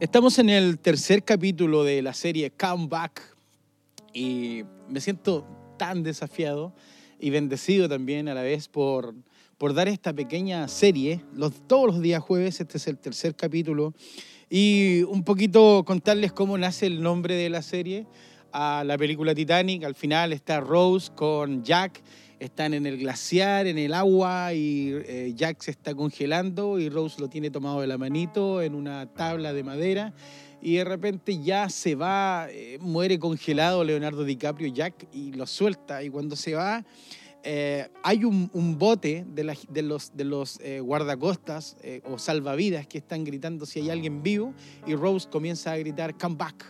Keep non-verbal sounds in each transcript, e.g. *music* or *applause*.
Estamos en el tercer capítulo de la serie Come Back y me siento tan desafiado y bendecido también a la vez por, por dar esta pequeña serie. Los, todos los días jueves, este es el tercer capítulo, y un poquito contarles cómo nace el nombre de la serie. A la película Titanic, al final está Rose con Jack están en el glaciar, en el agua, y eh, Jack se está congelando y Rose lo tiene tomado de la manito en una tabla de madera. Y de repente ya se va, eh, muere congelado Leonardo DiCaprio, Jack, y lo suelta. Y cuando se va, eh, hay un, bote de, los, de los guardacostas o salvavidas que están gritando si hay alguien vivo. Y Rose comienza a gritar, come back,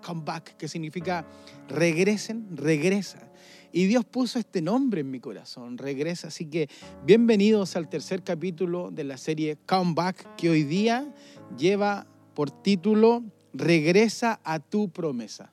come back, que significa regresen, regresa. Y Dios puso este nombre en mi corazón, regresa. Así que bienvenidos al tercer capítulo de la serie Comeback, que hoy día lleva por título Regresa a tu promesa.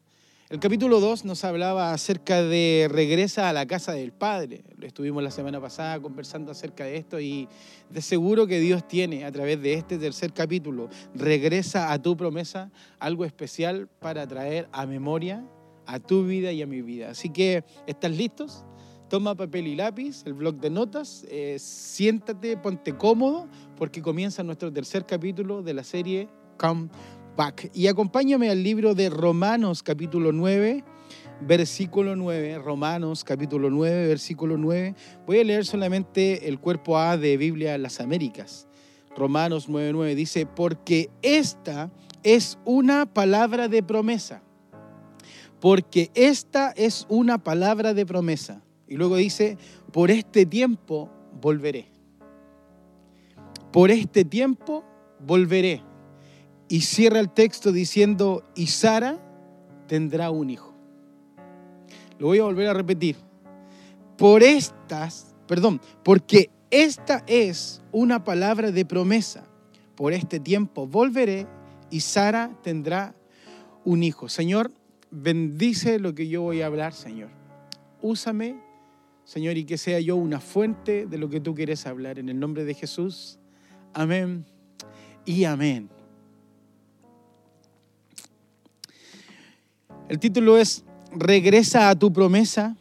El capítulo 2 nos hablaba acerca de regresa a la casa del Padre. Estuvimos la semana pasada conversando acerca de esto y de seguro que Dios tiene a través de este tercer capítulo, regresa a tu promesa, algo especial para traer a memoria a tu vida y a mi vida. Así que, ¿estás listos? Toma papel y lápiz, el blog de notas, eh, siéntate, ponte cómodo, porque comienza nuestro tercer capítulo de la serie Come Back. Y acompáñame al libro de Romanos capítulo 9, versículo 9, Romanos capítulo 9, versículo 9. Voy a leer solamente el cuerpo A de Biblia las Américas. Romanos 9:9 dice, porque esta es una palabra de promesa porque esta es una palabra de promesa. Y luego dice, por este tiempo volveré. Por este tiempo volveré. Y cierra el texto diciendo, y Sara tendrá un hijo. Lo voy a volver a repetir. Por estas, perdón, porque esta es una palabra de promesa. Por este tiempo volveré y Sara tendrá un hijo. Señor, bendice lo que yo voy a hablar, Señor. Úsame, Señor, y que sea yo una fuente de lo que tú quieres hablar. En el nombre de Jesús. Amén y amén. El título es Regresa a tu promesa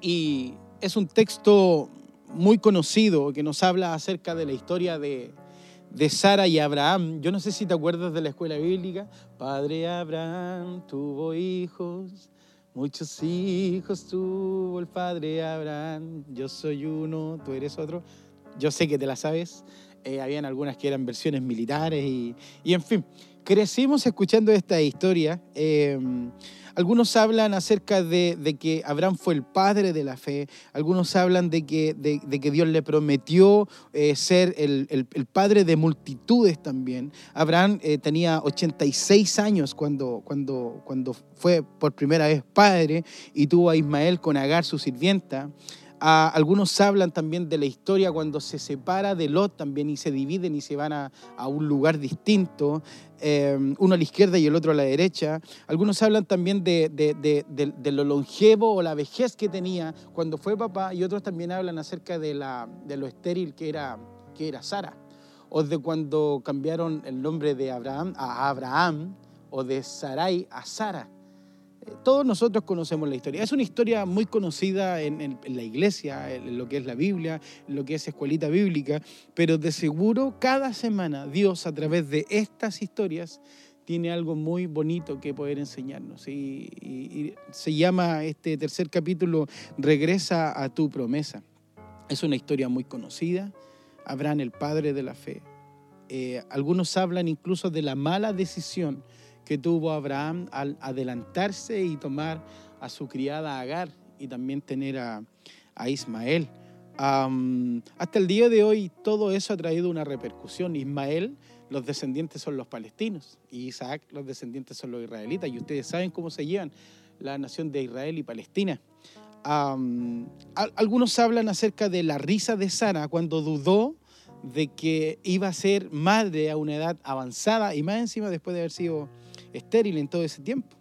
y es un texto muy conocido que nos habla acerca de la historia de, de Sara y Abraham. Yo no sé si te acuerdas de la escuela bíblica. Padre Abraham tuvo hijos, muchos hijos tuvo el padre Abraham. Yo soy uno, tú eres otro. Yo sé que te la sabes. Eh, habían algunas que eran versiones militares y, y en fin. Crecimos escuchando esta historia. Eh, algunos hablan acerca de, que Abraham fue el padre de la fe, algunos hablan de que, Dios le prometió eh, ser el, padre de multitudes también. Abraham eh, tenía 86 años cuando, cuando, cuando fue por primera vez padre y tuvo a Ismael con Agar, su sirvienta. Algunos hablan también de la historia cuando se separa de Lot también y se dividen y se van a, un lugar distinto, em, uno a la izquierda y el otro a la derecha. Algunos hablan también de, de, lo longevo o la vejez que tenía cuando fue papá y otros también hablan acerca de, la, de lo estéril que era, que era Sara o de cuando cambiaron el nombre de Abraham a Abraham o de Sarai a Sara todos nosotros conocemos la historia. Es una historia muy conocida en, la iglesia, en lo que es la Biblia, en lo que es escuelita bíblica, pero de seguro cada semana Dios a través de estas historias tiene algo muy bonito que poder enseñarnos. Y, se llama este tercer capítulo Regresa a tu promesa. Es una historia muy conocida. Abraham, el padre de la fe. Eh, algunos hablan incluso de la mala decisión que tuvo Abraham al adelantarse y tomar a su criada Agar y también tener a, Ismael. hasta el día de hoy todo eso ha traído una repercusión. Ismael, los descendientes son los palestinos y Isaac, los descendientes son los israelitas. Y ustedes saben cómo se llevan la nación de Israel y Palestina. algunos hablan acerca de la risa de Sara cuando dudó de que iba a ser madre a una edad avanzada y más encima después de haber sido estéril en todo ese tiempo.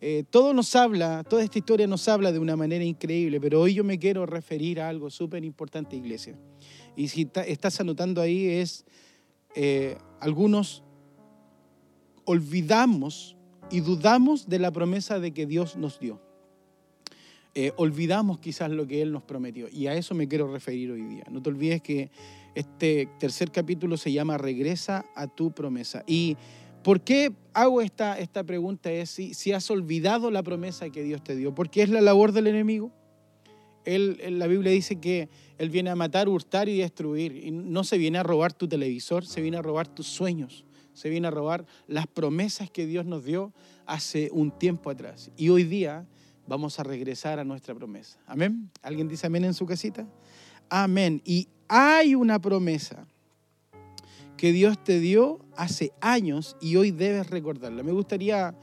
Eh, todo nos habla, toda esta historia nos habla de una manera increíble, pero hoy yo me quiero referir a algo súper importante, iglesia. Y si estás anotando ahí es eh, algunos olvidamos y dudamos de la promesa de que Dios nos dio. Eh, olvidamos quizás lo que Él nos prometió. Y a eso me quiero referir hoy día. No te olvides que este tercer capítulo se llama Regresa a tu promesa. Y ¿por qué hago esta, esta pregunta? Es si, has olvidado la promesa que Dios te dio. Porque es la labor del enemigo. Él, la Biblia dice que Él viene a matar, hurtar y destruir. Y no se viene a robar tu televisor, se viene a robar tus sueños. Se viene a robar las promesas que Dios nos dio hace un tiempo atrás. Y hoy día vamos a regresar a nuestra promesa. Amén. ¿Alguien dice amén en su casita? Amén. Y hay una promesa que Dios te dio hace años y hoy debes recordarla. Me gustaría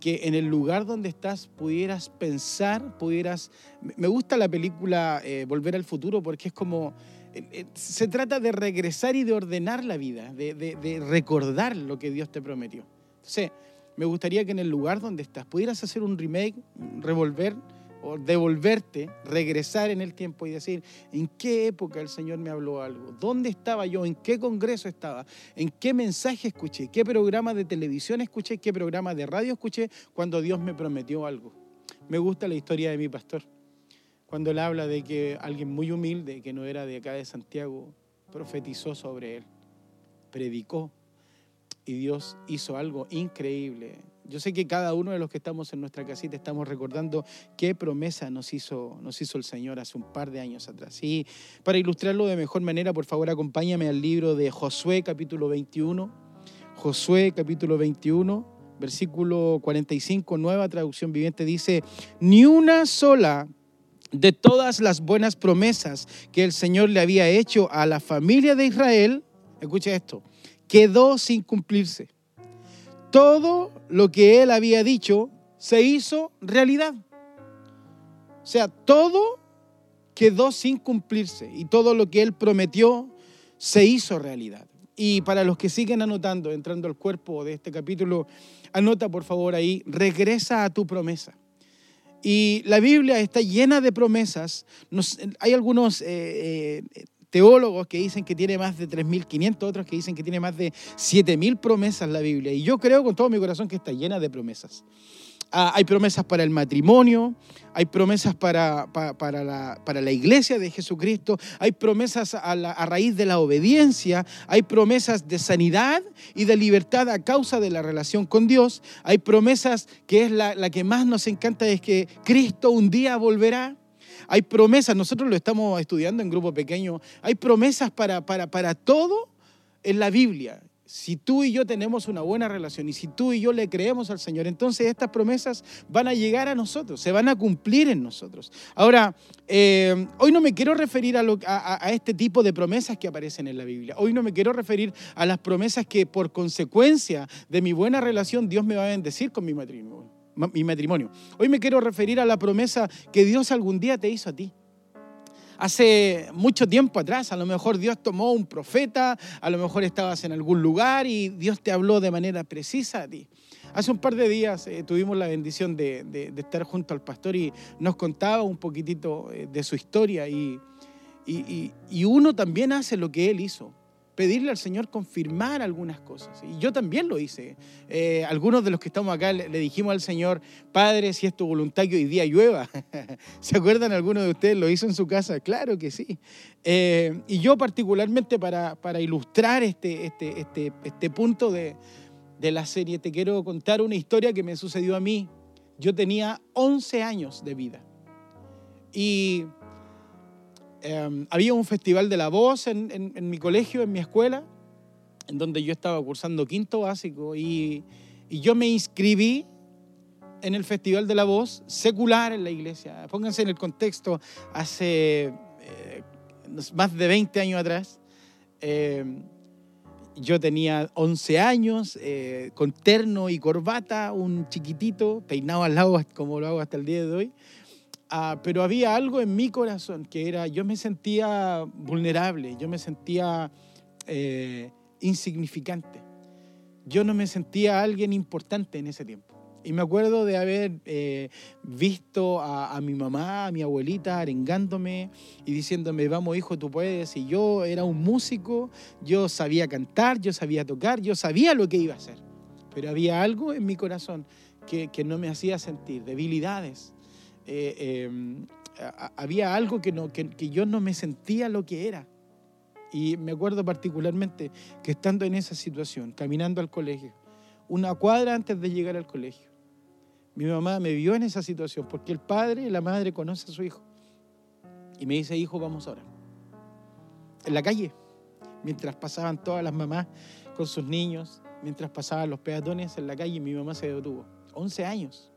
que en el lugar donde estás pudieras pensar, pudieras... Me gusta la película eh, Volver al Futuro porque es como... Eh, eh, se trata de regresar y de ordenar la vida, de, recordar lo que Dios te prometió. Entonces, me gustaría que en el lugar donde estás pudieras hacer un remake, revolver o devolverte, regresar en el tiempo y decir, ¿en qué época el Señor me habló algo? ¿Dónde estaba yo? ¿En qué congreso estaba? ¿En qué mensaje escuché? ¿Qué programa de televisión escuché? ¿Qué programa de radio escuché cuando Dios me prometió algo? Me gusta la historia de mi pastor, cuando él habla de que alguien muy humilde, que no era de acá de Santiago, profetizó sobre él, predicó y Dios hizo algo increíble. Yo sé que cada uno de los que estamos en nuestra casita estamos recordando qué promesa nos hizo, nos hizo el Señor hace un par de años atrás. Y para ilustrarlo de mejor manera, por favor, acompáñame al libro de Josué capítulo 21. Josué capítulo 21, versículo 45, nueva traducción viviente, dice, ni una sola de todas las buenas promesas que el Señor le había hecho a la familia de Israel, escucha esto, quedó sin cumplirse. Todo lo que él había dicho se hizo realidad. O sea, todo quedó sin cumplirse y todo lo que él prometió se hizo realidad. Y para los que siguen anotando, entrando al cuerpo de este capítulo, anota por favor ahí, regresa a tu promesa. Y la Biblia está llena de promesas. hay algunos eh, eh, teólogos que dicen que tiene más de 3.500, otros que dicen que tiene más de 7.000 promesas la Biblia. Y yo creo con todo mi corazón que está llena de promesas. Ah, hay promesas para el matrimonio, hay promesas para, para, la, para, la, iglesia de Jesucristo, hay promesas a, a, raíz de la obediencia, hay promesas de sanidad y de libertad a causa de la relación con Dios, hay promesas que es la, la que más nos encanta, es que Cristo un día volverá. Hay promesas, nosotros lo estamos estudiando en grupo pequeño, hay promesas para, para, para todo en la Biblia. Si tú y yo tenemos una buena relación y si tú y yo le creemos al Señor, entonces estas promesas van a llegar a nosotros, se van a cumplir en nosotros. Ahora, eh, hoy no me quiero referir a, a, este tipo de promesas que aparecen en la Biblia. Hoy no me quiero referir a las promesas que por consecuencia de mi buena relación Dios me va a bendecir con mi matrimonio mi matrimonio. Hoy me quiero referir a la promesa que Dios algún día te hizo a ti. Hace mucho tiempo atrás, a lo mejor Dios tomó un profeta, a lo mejor estabas en algún lugar y Dios te habló de manera precisa a ti. Hace un par de días eh, tuvimos la bendición de, estar junto al pastor y nos contaba un poquitito eh, de su historia y, y uno también hace lo que él hizo pedirle al Señor confirmar algunas cosas. Y yo también lo hice. Eh, algunos de los que estamos acá le, dijimos al Señor, Padre, si es tu voluntad que hoy día llueva. *laughs* ¿Se acuerdan algunos de ustedes? ¿Lo hizo en su casa? Claro que sí. Eh, y yo particularmente para, para ilustrar este, este, este, este punto de, de la serie, te quiero contar una historia que me sucedió a mí. Yo tenía 11 años de vida. Y Em, había un festival de la voz en, mi colegio, en mi escuela, en donde yo estaba cursando quinto básico y, yo me inscribí en el Festival de la Voz secular en la iglesia. Pónganse en el contexto, hace eh, más de 20 años atrás, em, yo tenía 11 años, eh, con terno y corbata, un chiquitito, peinado al lado como lo hago hasta el día de hoy. Ah, pero había algo en mi corazón que era, yo me sentía vulnerable, yo me sentía eh, insignificante. Yo no me sentía alguien importante en ese tiempo. Y me acuerdo de haber eh, visto a, mi mamá, a mi abuelita arengándome y diciéndome, vamos hijo, tú puedes. Y yo era un músico, yo sabía cantar, yo sabía tocar, yo sabía lo que iba a hacer. pero había algo en mi corazón que, no me hacía sentir, debilidades. Eh, em, había algo que, no, que, que yo no me sentía lo que era. Y me acuerdo particularmente que estando en esa situación, caminando al colegio, una cuadra antes de llegar al colegio, mi mamá me vio en esa situación porque el padre y la madre conocen a su hijo. Y me dice, hijo, vamos ahora. En la calle, mientras pasaban todas las mamás con sus niños, mientras pasaban los peatones en la calle, mi mamá se detuvo. 11 años.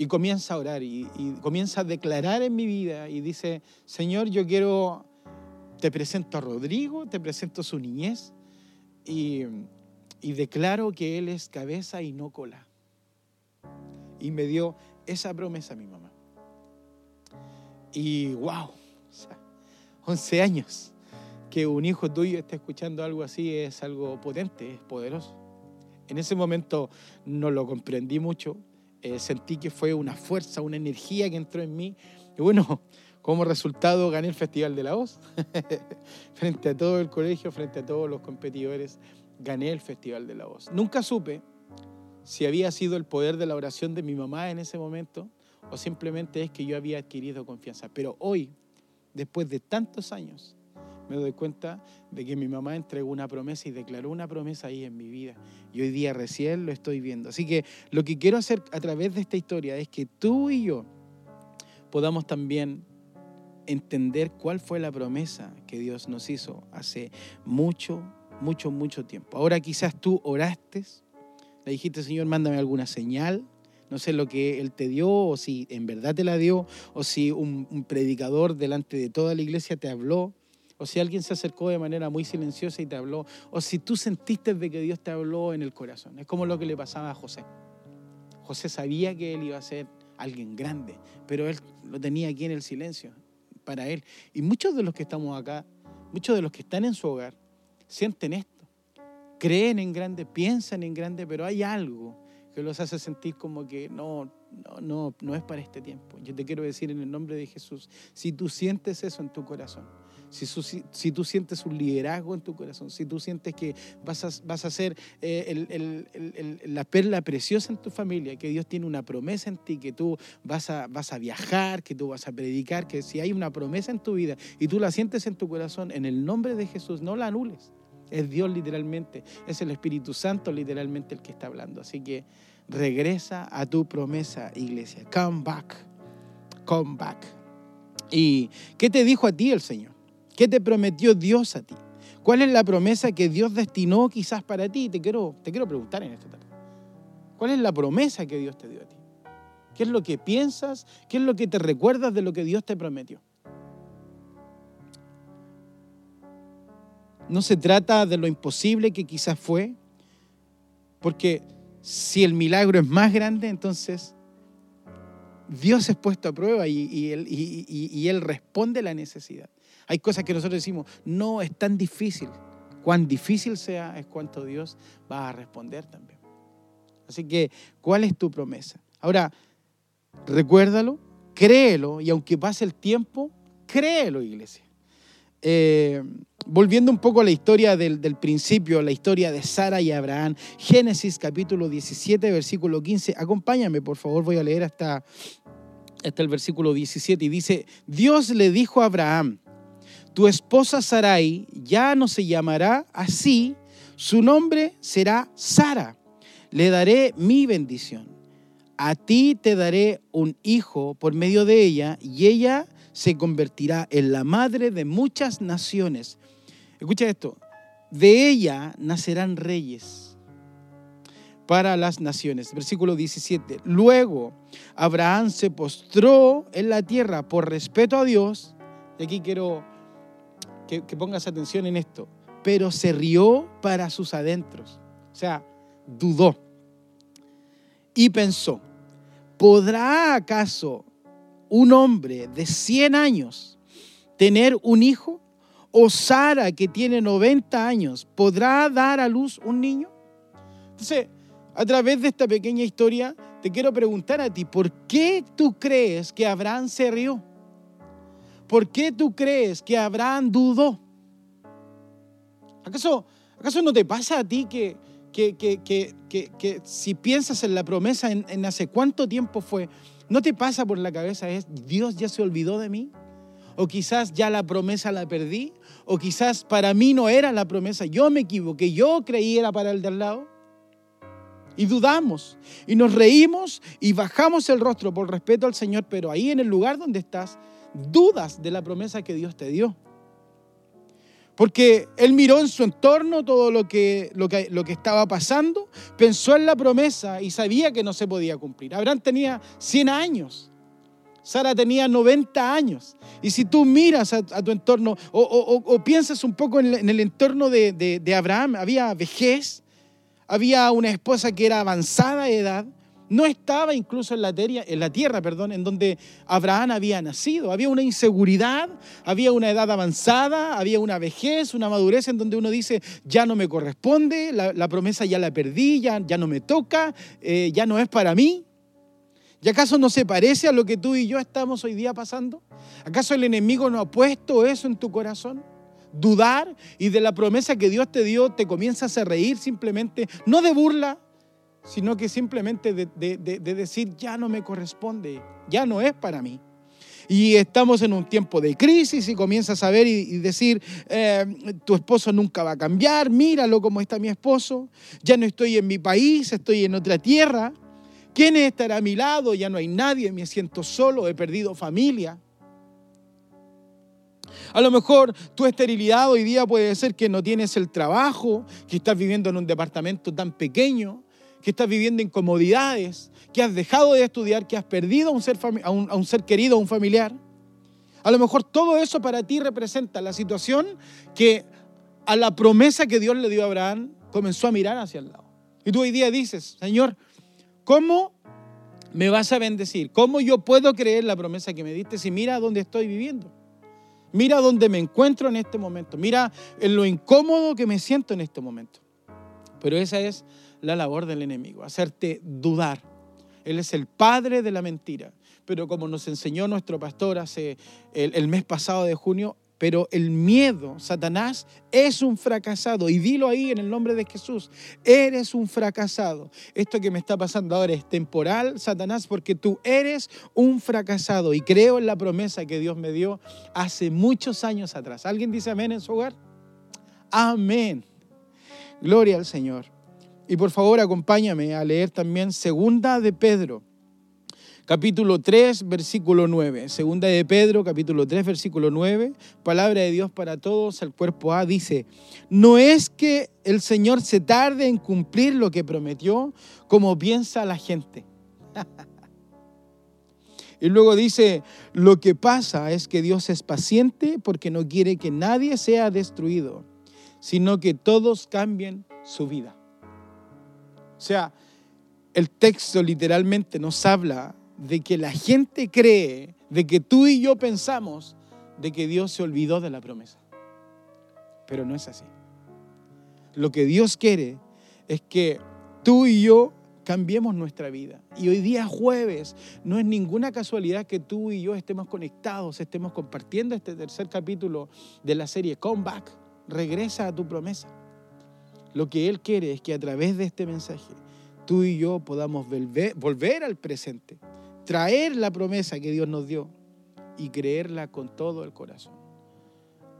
Y comienza a orar y, comienza a declarar en mi vida y dice, Señor, yo quiero, te presento a Rodrigo, te presento su niñez y, y declaro que él es cabeza y no cola. Y me dio esa promesa a mi mamá. Y wow, 11 años que un hijo tuyo esté escuchando algo así es algo potente, es poderoso. En ese momento no lo comprendí mucho, eh, sentí que fue una fuerza, una energía que entró en mí. Y bueno, *laughs* como resultado gané el Festival de la Voz. *laughs* frente a todo el colegio, frente a todos los competidores, gané el Festival de la Voz. Nunca supe si había sido el poder de la oración de mi mamá en ese momento o simplemente es que yo había adquirido confianza. Pero hoy, después de tantos años, me doy cuenta de que mi mamá entregó una promesa y declaró una promesa ahí en mi vida. Y hoy día recién lo estoy viendo. Así que lo que quiero hacer a través de esta historia es que tú y yo podamos también entender cuál fue la promesa que Dios nos hizo hace mucho, mucho, mucho tiempo. Ahora quizás tú oraste, le dijiste, Señor, mándame alguna señal, no sé lo que Él te dio, o si en verdad te la dio, o si un, predicador delante de toda la iglesia te habló, o si alguien se acercó de manera muy silenciosa y te habló, o si tú sentiste de que Dios te habló en el corazón. Es como lo que le pasaba a José. José sabía que él iba a ser alguien grande, pero él lo tenía aquí en el silencio para él. Y muchos de los que estamos acá, muchos de los que están en su hogar, sienten esto. Creen en grande, piensan en grande, pero hay algo que los hace sentir como que no, no, no, no es para este tiempo. Yo te quiero decir en el nombre de Jesús, si tú sientes eso en tu corazón, si, tú sientes un liderazgo en tu corazón, si tú sientes que vas a, vas a ser eh, la perla preciosa en tu familia, que Dios tiene una promesa en ti, que tú vas a, vas a viajar, que tú vas a predicar, que si hay una promesa en tu vida y tú la sientes en tu corazón, en el nombre de Jesús, no la anules. Es Dios literalmente, es el Espíritu Santo literalmente el que está hablando. Así que regresa a tu promesa, iglesia. Come back, come back. ¿Y qué te dijo a ti el Señor? ¿Qué te prometió Dios a ti? ¿Cuál es la promesa que Dios destinó quizás para ti? Te quiero, te quiero preguntar en esta tarde. ¿Cuál es la promesa que Dios te dio a ti? ¿Qué es lo que piensas? ¿Qué es lo que te recuerdas de lo que Dios te prometió? No se trata de lo imposible que quizás fue, porque si el milagro es más grande, entonces Dios es puesto a prueba y, él, y, él, responde la necesidad. Hay cosas que nosotros decimos, no es tan difícil. Cuán difícil sea es cuánto Dios va a responder también. Así que, ¿cuál es tu promesa? Ahora, recuérdalo, créelo y aunque pase el tiempo, créelo, iglesia. Eh, volviendo un poco a la historia del, principio, la historia de Sara y Abraham, Génesis capítulo 17, versículo 15. Acompáñame, por favor, voy a leer hasta, hasta el versículo 17. Y dice, Dios le dijo a Abraham, tu esposa Sarai ya no se llamará así, su nombre será Sara. Le daré mi bendición. A ti te daré un hijo por medio de ella y ella se convertirá en la madre de muchas naciones. Escucha esto, de ella nacerán reyes para las naciones. Versículo 17. Luego Abraham se postró en la tierra por respeto a Dios. Y aquí quiero que, pongas atención en esto. Pero se rió para sus adentros. O sea, dudó. Y pensó, ¿podrá acaso un hombre de 100 años tener un hijo? ¿O Sara, que tiene 90 años, podrá dar a luz un niño? Entonces, a través de esta pequeña historia, te quiero preguntar a ti, ¿por qué tú crees que Abraham se rió? ¿Por qué tú crees que Abraham dudó? ¿Acaso, acaso no te pasa a ti que, que, que, si piensas en la promesa, en, en hace cuánto tiempo fue, ¿no te pasa por la cabeza es, Dios ya se olvidó de mí? O quizás ya la promesa la perdí, o quizás para mí no era la promesa, yo me equivoqué, yo creí era para el de al lado. Y dudamos, y nos reímos y bajamos el rostro por respeto al Señor, pero ahí en el lugar donde estás, dudas de la promesa que Dios te dio. Porque él miró en su entorno todo lo que, lo, que, lo que estaba pasando, pensó en la promesa y sabía que no se podía cumplir. Abraham tenía 100 años, Sara tenía 90 años. Y si tú miras a, tu entorno o, piensas un poco en, el entorno de, de Abraham, había vejez, había una esposa que era avanzada de edad, no estaba incluso en la, tierra, en la tierra, perdón, en donde Abraham había nacido. Había una inseguridad, había una edad avanzada, había una vejez, una madurez en donde uno dice, ya no me corresponde, la, promesa ya la perdí, ya, ya no me toca, eh, ya no es para mí. ¿Y acaso no se parece a lo que tú y yo estamos hoy día pasando? ¿Acaso el enemigo no ha puesto eso en tu corazón? Dudar y de la promesa que Dios te dio te comienzas a reír simplemente, no de burla, sino que simplemente de, decir, ya no me corresponde, ya no es para mí. Y estamos en un tiempo de crisis y comienzas a ver y, decir, eh, tu esposo nunca va a cambiar, míralo como está mi esposo, ya no estoy en mi país, estoy en otra tierra. ¿Quién estará a mi lado? Ya no hay nadie, me siento solo, he perdido familia. A lo mejor tu esterilidad hoy día puede ser que no tienes el trabajo, que estás viviendo en un departamento tan pequeño, que estás viviendo incomodidades, que has dejado de estudiar, que has perdido a un ser, a un, ser querido, a un familiar. A lo mejor todo eso para ti representa la situación que a la promesa que Dios le dio a Abraham comenzó a mirar hacia el lado. Y tú hoy día dices, Señor, ¿cómo me vas a bendecir? ¿Cómo yo puedo creer la promesa que me diste si mira dónde estoy viviendo? Mira dónde me encuentro en este momento. Mira en lo incómodo que me siento en este momento. Pero esa es la labor del enemigo, hacerte dudar. Él es el padre de la mentira. Pero como nos enseñó nuestro pastor hace el, mes pasado de junio, pero el miedo, Satanás, es un fracasado. Y dilo ahí en el nombre de Jesús, eres un fracasado. Esto que me está pasando ahora es temporal, Satanás, porque tú eres un fracasado. Y creo en la promesa que Dios me dio hace muchos años atrás. ¿Alguien dice amén en su hogar? Amén. Gloria al Señor. Y por favor acompáñame a leer también Segunda de Pedro, capítulo 3, versículo 9. Segunda de Pedro, capítulo 3, versículo 9. Palabra de Dios para todos, el cuerpo A dice, no es que el Señor se tarde en cumplir lo que prometió como piensa la gente. *laughs* Y luego dice, lo que pasa es que Dios es paciente porque no quiere que nadie sea destruido, sino que todos cambien su vida. O sea, el texto literalmente nos habla de que la gente cree, de que tú y yo pensamos de que Dios se olvidó de la promesa. Pero no es así. Lo que Dios quiere es que tú y yo cambiemos nuestra vida. Y hoy día jueves no es ninguna casualidad que tú y yo estemos conectados, estemos compartiendo este tercer capítulo de la serie Comeback. Regresa a tu promesa. Lo que Él quiere es que a través de este mensaje tú y yo podamos volver, al presente, traer la promesa que Dios nos dio y creerla con todo el corazón.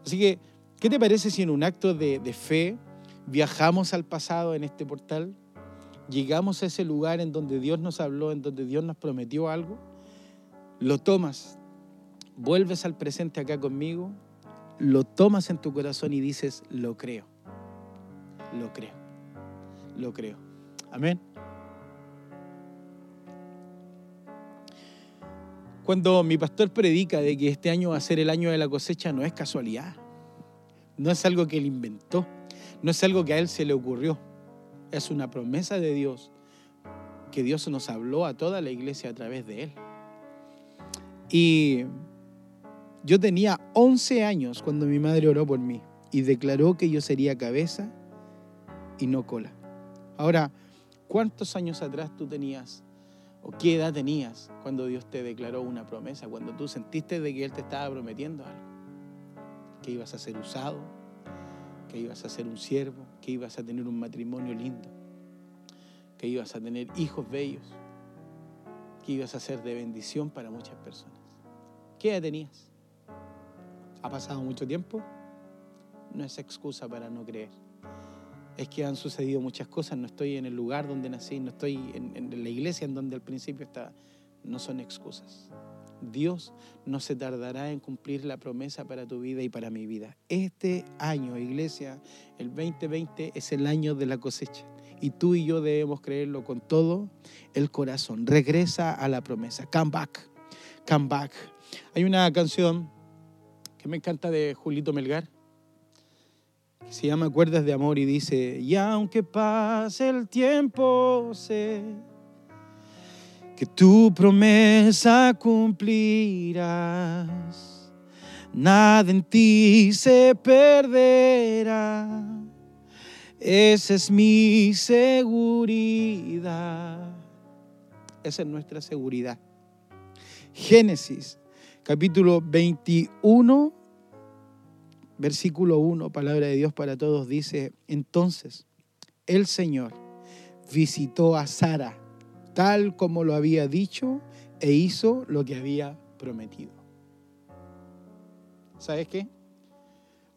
Así que, ¿qué te parece si en un acto de, fe viajamos al pasado en este portal? Llegamos a ese lugar en donde Dios nos habló, en donde Dios nos prometió algo, lo tomas, vuelves al presente acá conmigo, lo tomas en tu corazón y dices, lo creo lo creo. Lo creo. Amén. Cuando mi pastor predica de que este año va a ser el año de la cosecha, no es casualidad. No es algo que él inventó. No es algo que a él se le ocurrió. Es una promesa de Dios que Dios nos habló a toda la iglesia a través de él. Y yo tenía 11 años cuando mi madre oró por mí y declaró que yo sería cabeza y no cola. Ahora, ¿cuántos años atrás tú tenías o qué edad tenías cuando Dios te declaró una promesa, cuando tú sentiste de que Él te estaba prometiendo algo? Que ibas a ser usado, que ibas a ser un siervo, que ibas a tener un matrimonio lindo. que ibas a tener hijos bellos, que ibas a ser de bendición para muchas personas. ¿Qué edad tenías? ¿Ha pasado mucho tiempo? No es excusa para no creer. Es que han sucedido muchas cosas, no estoy en el lugar donde nací, no estoy en, la iglesia en donde al principio estaba. No son excusas. Dios no se tardará en cumplir la promesa para tu vida y para mi vida. Este año, iglesia, el 2020 es el año de la cosecha. Y tú y yo debemos creerlo con todo el corazón. Regresa a la promesa. Come back. Come back. Hay una canción que me encanta de Julito Melgar, se llama Cuerdas de Amor y dice, y aunque pase el tiempo, sé que tu promesa cumplirás. Nada en ti se perderá. Esa es mi seguridad. Esa es nuestra seguridad. Génesis, capítulo 21, versículo 1, palabra de Dios para todos, dice, entonces el Señor visitó a Sara tal como lo había dicho e hizo lo que había prometido. ¿Sabes qué?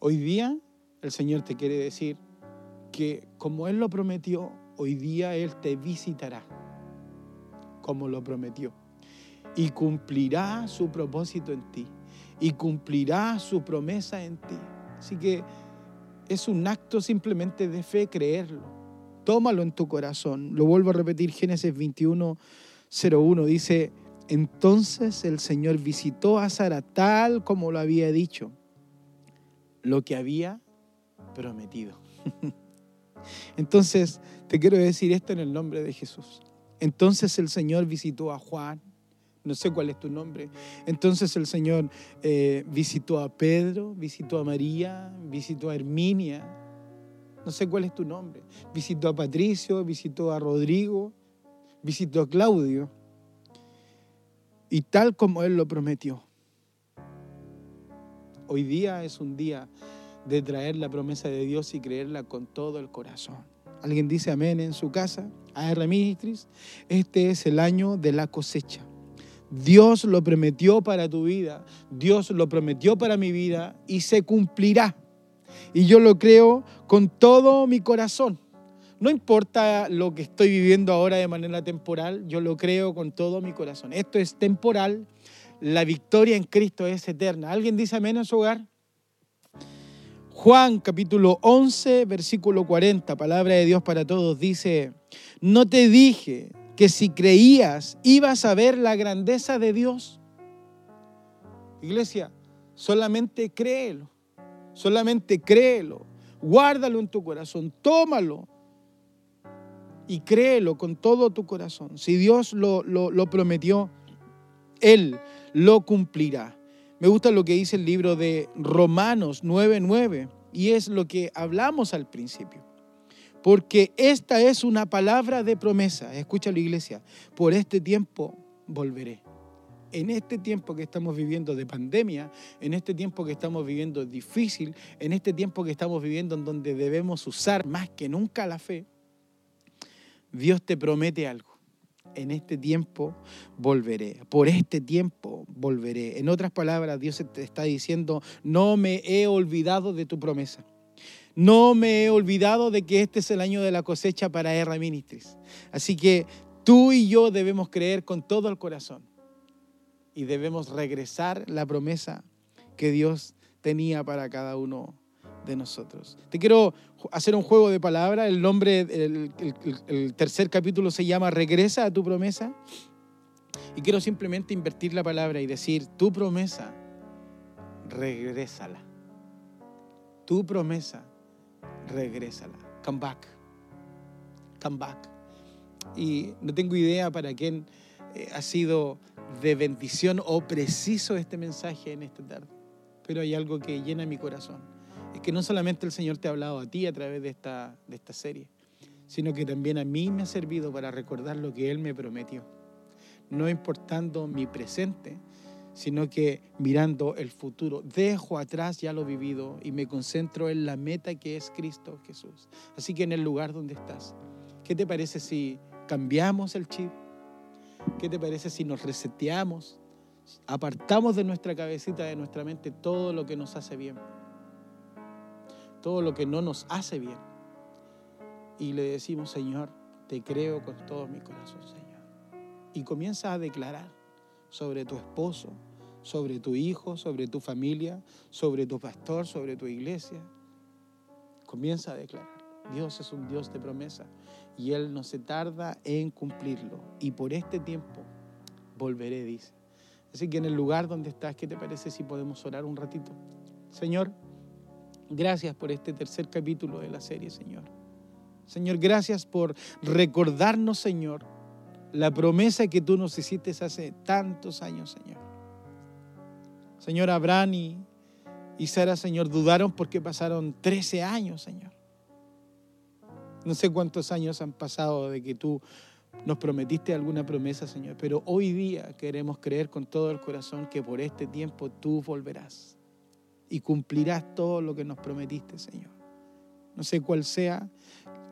Hoy día el Señor te quiere decir que como Él lo prometió, hoy día Él te visitará como lo prometió y cumplirá su propósito en ti y cumplirá su promesa en ti. Así que es un acto simplemente de fe creerlo. Tómalo en tu corazón. Lo vuelvo a repetir, Génesis 21, 01 dice, entonces el Señor visitó a Sara tal como lo había dicho, lo que había prometido. *laughs* Entonces, te quiero decir esto en el nombre de Jesús. Entonces el Señor visitó a Juan, no sé cuál es tu nombre. Entonces el Señor eh, visitó a Pedro, visitó a María, visitó a Herminia, no sé cuál es tu nombre. Visitó a Patricio, visitó a Rodrigo, visitó a Claudio. Y tal como Él lo prometió. Hoy día es un día de traer la promesa de Dios y creerla con todo el corazón. Alguien dice amén en su casa, AR Ministries. Este es el año de la cosecha. Dios lo prometió para tu vida, Dios lo prometió para mi vida y se cumplirá. Y yo lo creo con todo mi corazón. No importa lo que estoy viviendo ahora de manera temporal, yo lo creo con todo mi corazón. Esto es temporal, la victoria en Cristo es eterna. ¿Alguien dice amén en su hogar? Juan capítulo 11, versículo 40, palabra de Dios para todos, dice, no te dije que si creías ibas a ver la grandeza de Dios. Iglesia, solamente créelo. Solamente créelo, guárdalo en tu corazón, tómalo y créelo con todo tu corazón. Si Dios lo, lo, prometió, Él lo cumplirá. Me gusta lo que dice el libro de Romanos 9:9 y es lo que hablamos al principio. Porque esta es una palabra de promesa. Escucha la iglesia. Por este tiempo volveré en este tiempo que estamos viviendo de pandemia, en este tiempo que estamos viviendo difícil, en este tiempo que estamos viviendo en donde debemos usar más que nunca la fe, Dios te promete algo. En este tiempo volveré. Por este tiempo volveré. En otras palabras, Dios te está diciendo, no me he olvidado de tu promesa. No me he olvidado de que este es el año de la cosecha para R. Así que tú y yo debemos creer con todo el corazón y debemos regresar la promesa que Dios tenía para cada uno de nosotros. Te quiero hacer un juego de palabras. El nombre, el, tercer capítulo se llama Regresa a tu promesa. Y quiero simplemente invertir la palabra y decir, tu promesa, regrésala. Tu promesa, regrésala. Come back. Come back. Y no tengo idea para quién eh, ha sido de bendición o preciso este mensaje en esta tarde. Pero hay algo que llena mi corazón. Es que no solamente el Señor te ha hablado a ti a través de esta, de esta serie, sino que también a mí me ha servido para recordar lo que Él me prometió. No importando mi presente, sino que mirando el futuro. Dejo atrás ya lo vivido y me concentro en la meta que es Cristo Jesús. Así que en el lugar donde estás, ¿qué te parece si cambiamos el chip? ¿Qué te parece si nos reseteamos? Apartamos de nuestra cabecita, de nuestra mente, todo lo que nos hace bien. Todo lo que no nos hace bien. Y le decimos, Señor, te creo con todo mi corazón, Señor. Y comienza a declarar sobre tu esposo, sobre tu hijo, sobre tu familia, sobre tu pastor, sobre tu iglesia. Comienza a declarar. Dios es un Dios de promesa y Él no se tarda en cumplirlo. Y por este tiempo volveré, dice. Así que en el lugar donde estás, ¿qué te parece si podemos orar un ratito? Señor, gracias por este tercer capítulo de la serie, Señor. Señor, gracias por recordarnos, Señor, la promesa que tú nos hiciste hace tantos años, Señor. Señor, Abraham y, y Sara, Señor, dudaron porque pasaron 13 años, Señor. No sé cuántos años han pasado de que tú nos prometiste alguna promesa, Señor, pero hoy día queremos creer con todo el corazón que por este tiempo tú volverás y cumplirás todo lo que nos prometiste, Señor. No sé cuál sea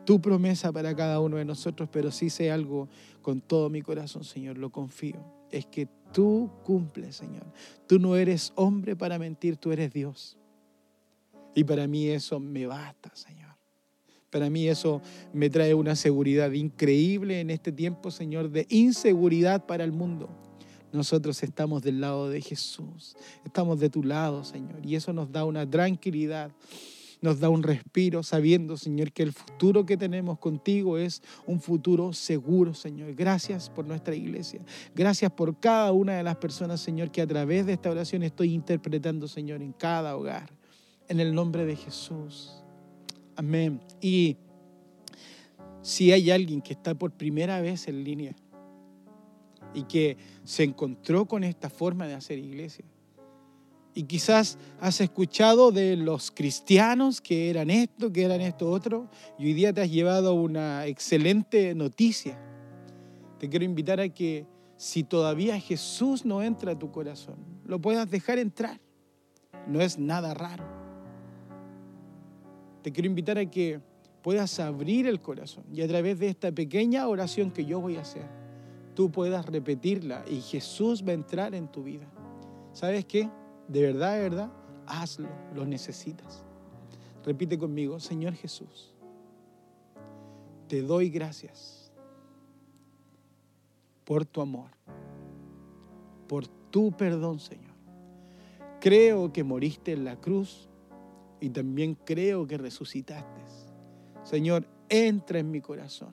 tu promesa para cada uno de nosotros, pero sí sé algo con todo mi corazón, Señor, lo confío. Es que tú cumples, Señor. Tú no eres hombre para mentir, tú eres Dios. Y para mí eso me basta, Señor. Para mí eso me trae una seguridad increíble en este tiempo, Señor, de inseguridad para el mundo. Nosotros estamos del lado de Jesús, estamos de tu lado, Señor, y eso nos da una tranquilidad, nos da un respiro, sabiendo, Señor, que el futuro que tenemos contigo es un futuro seguro, Señor. Gracias por nuestra iglesia, gracias por cada una de las personas, Señor, que a través de esta oración estoy interpretando, Señor, en cada hogar, en el nombre de Jesús. Amén. Y si hay alguien que está por primera vez en línea y que se encontró con esta forma de hacer iglesia, y quizás has escuchado de los cristianos que eran esto, que eran esto otro, y hoy día te has llevado una excelente noticia. Te quiero invitar a que si todavía Jesús no entra a tu corazón, lo puedas dejar entrar. No es nada raro te quiero invitar a que puedas abrir el corazón y a través de esta pequeña oración que yo voy a hacer, tú puedas repetirla y Jesús va a entrar en tu vida. ¿Sabes qué? De verdad, de verdad, hazlo, lo necesitas. Repite conmigo, Señor Jesús, te doy gracias por tu amor, por tu perdón, Señor. Creo que moriste en la cruz y también creo que resucitaste. Señor, entra en mi corazón,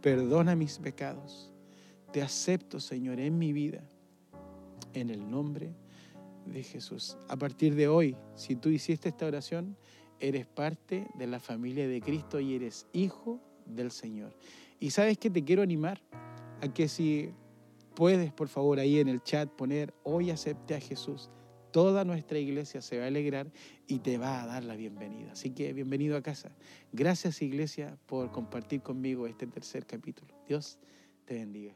perdona mis pecados, te acepto, Señor, en mi vida, en el nombre de Jesús. A partir de hoy, si tú hiciste esta oración, eres parte de la familia de Cristo y eres hijo del Señor. Y sabes que te quiero animar a que si puedes, por favor, ahí en el chat poner, hoy acepte a Jesús toda nuestra iglesia se va a alegrar y te va a dar la bienvenida. Así que bienvenido a casa. Gracias iglesia por compartir conmigo este tercer capítulo. Dios te bendiga.